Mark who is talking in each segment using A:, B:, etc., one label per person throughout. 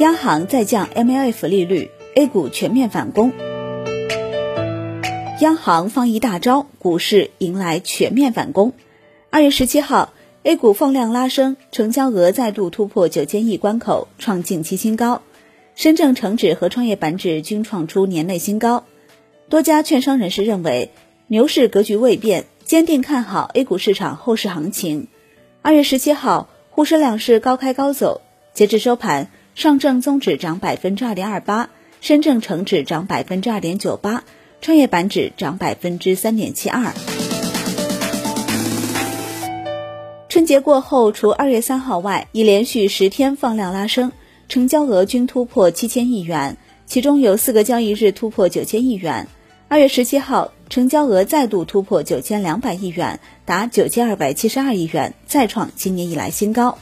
A: 央行再降 MLF 利率，A 股全面反攻。央行放一大招，股市迎来全面反攻。二月十七号，A 股放量拉升，成交额再度突破九千亿关口，创近期新高。深证成指和创业板指均创出年内新高。多家券商人士认为，牛市格局未变，坚定看好 A 股市场后市行情。二月十七号，沪深两市高开高走，截至收盘。上证综指涨百分之二点二八，深证成指涨百分之二点九八，创业板指涨百分之三点七二。春节过后，除二月三号外，已连续十天放量拉升，成交额均突破七千亿元，其中有四个交易日突破九千亿元。二月十七号，成交额再度突破九千两百亿元，达九千二百七十二亿元，再创今年以来新高。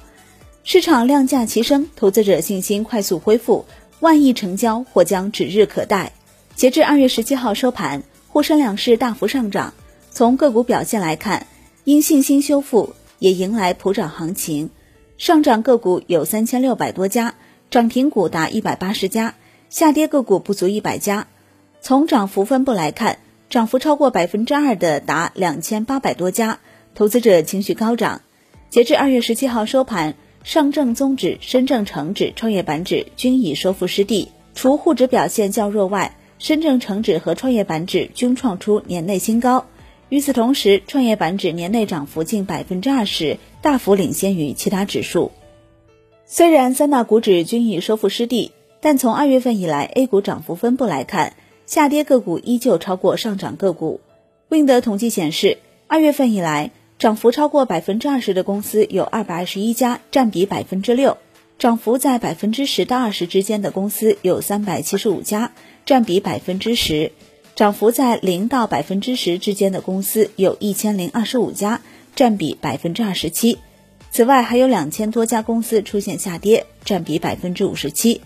A: 市场量价齐升，投资者信心快速恢复，万亿成交或将指日可待。截至二月十七号收盘，沪深两市大幅上涨。从个股表现来看，因信心修复，也迎来普涨行情。上涨个股有三千六百多家，涨停股达一百八十家，下跌个股不足一百家。从涨幅分布来看，涨幅超过百分之二的达两千八百多家，投资者情绪高涨。截至二月十七号收盘。上证综指、深证成指、创业板指均已收复失地，除沪指表现较弱外，深证成指和创业板指均创出年内新高。与此同时，创业板指年内涨幅近百分之二十，大幅领先于其他指数。虽然三大股指均已收复失地，但从二月份以来 A 股涨幅分布来看，下跌个股依旧超过上涨个股。Wind 统计显示，二月份以来。涨幅超过百分之二十的公司有二百二十一家，占比百分之六；涨幅在百分之十到二十之间的公司有三百七十五家，占比百分之十；涨幅在零到百分之十之间的公司有一千零二十五家，占比百分之二十七。此外，还有两千多家公司出现下跌，占比百分之五十七。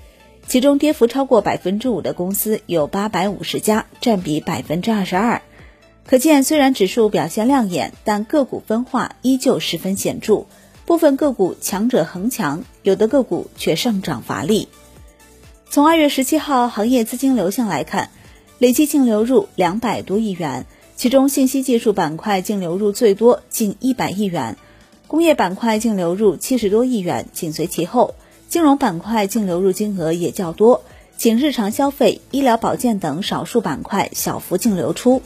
A: 其中，跌幅超过百分之五的公司有八百五十家，占比百分之二十二。可见，虽然指数表现亮眼，但个股分化依旧十分显著。部分个股强者恒强，有的个股却上涨乏力。从二月十七号行业资金流向来看，累计净流入两百多亿元，其中信息技术板块净流入最多，近一百亿元；工业板块净流入七十多亿元，紧随其后；金融板块净流入金额也较多，仅日常消费、医疗保健等少数板块小幅净流出。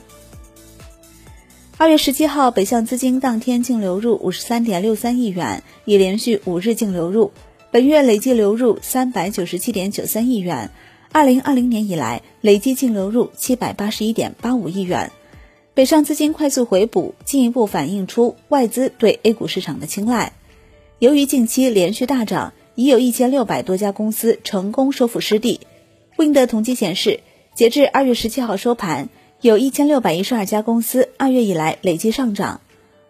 A: 二月十七号，北向资金当天净流入五十三点六三亿元，已连续五日净流入。本月累计流入三百九十七点九三亿元，二零二零年以来累计净流入七百八十一点八五亿元。北上资金快速回补，进一步反映出外资对 A 股市场的青睐。由于近期连续大涨，已有一千六百多家公司成功收复失地。Wind 统计显示，截至二月十七号收盘。有一千六百一十二家公司二月以来累计上涨。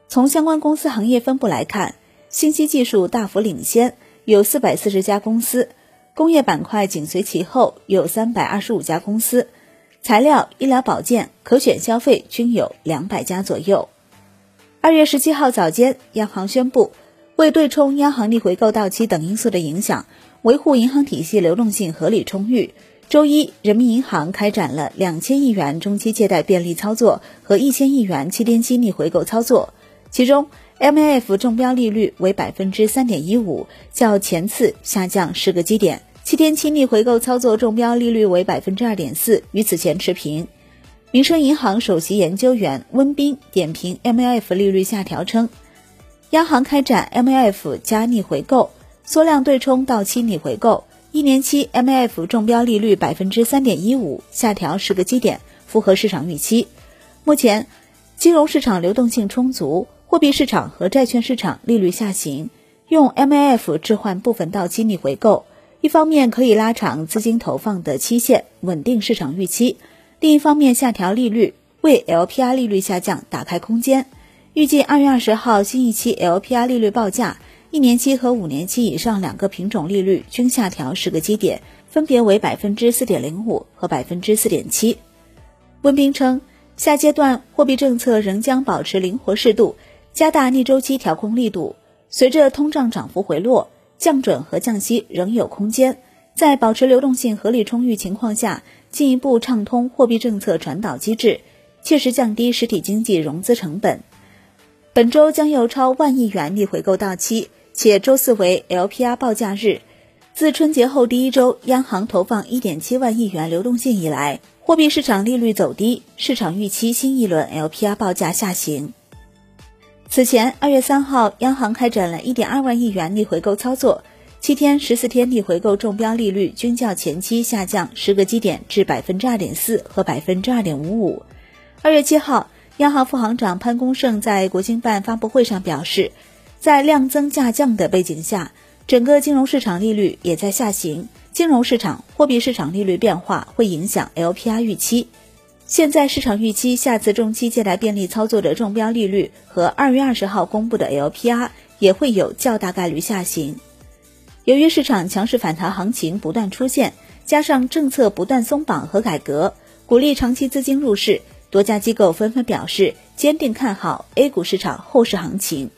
A: 从相关公司行业分布来看，信息技术大幅领先，有四百四十家公司；工业板块紧随其后，有三百二十五家公司；材料、医疗保健、可选消费均有两百家左右。二月十七号早间，央行宣布，为对冲央行逆回购到期等因素的影响，维护银行体系流动性合理充裕。周一，人民银行开展了两千亿元中期借贷便利操作和一千亿元七天期逆回购操作，其中 MLF 中标利率为百分之三点一五，较前次下降十个基点；七天期逆回购操作中标利率为百分之二点四，与此前持平。民生银行首席研究员温彬点评 MLF 利率下调称，央行开展 MLF 加逆回购，缩量对冲到期逆回购。一年期 MLF 中标利率百分之三点一五，下调十个基点，符合市场预期。目前，金融市场流动性充足，货币市场和债券市场利率下行，用 MLF 置换部分到期逆回购，一方面可以拉长资金投放的期限，稳定市场预期；另一方面下调利率，为 LPR 利率下降打开空间。预计二月二十号新一期 LPR 利率报价。一年期和五年期以上两个品种利率均下调十个基点，分别为百分之四点零五和百分之四点七。温彬称，下阶段货币政策仍将保持灵活适度，加大逆周期调控力度。随着通胀涨幅回落，降准和降息仍有空间。在保持流动性合理充裕情况下，进一步畅通货币政策传导机制，切实降低实体经济融资成本。本周将有超万亿元逆回购到期，且周四为 LPR 报价日。自春节后第一周，央行投放1.7万亿元流动性以来，货币市场利率走低，市场预期新一轮 LPR 报价下行。此前，二月三号，央行开展了一点二万亿元逆回购操作，七天、十四天逆回购中标利率均较前期下降十个基点至百分之二点四和百分之二点五五。二月七号，央行副行长潘功胜在国新办发布会上表示，在量增价降的背景下。整个金融市场利率也在下行，金融市场、货币市场利率变化会影响 LPR 预期。现在市场预期下次中期借贷便利操作的中标利率和二月二十号公布的 LPR 也会有较大概率下行。由于市场强势反弹行情不断出现，加上政策不断松绑和改革，鼓励长期资金入市，多家机构纷纷表示坚定看好 A 股市场后市行情。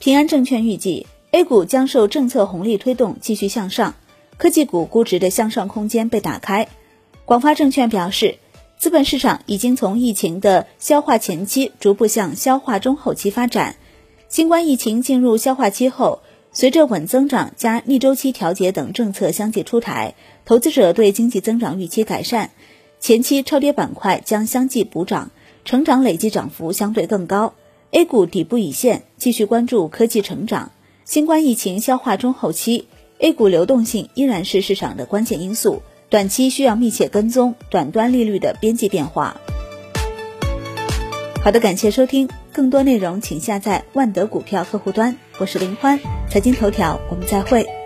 A: 平安证券预计。A 股将受政策红利推动继续向上，科技股估值的向上空间被打开。广发证券表示，资本市场已经从疫情的消化前期逐步向消化中后期发展。新冠疫情进入消化期后，随着稳增长加逆周期调节等政策相继出台，投资者对经济增长预期改善，前期超跌板块将相继补涨，成长累计涨幅相对更高。A 股底部已现，继续关注科技成长。新冠疫情消化中后期，A 股流动性依然是市场的关键因素，短期需要密切跟踪短端利率的边际变化。好的，感谢收听，更多内容请下载万德股票客户端，我是林欢，财经头条，我们再会。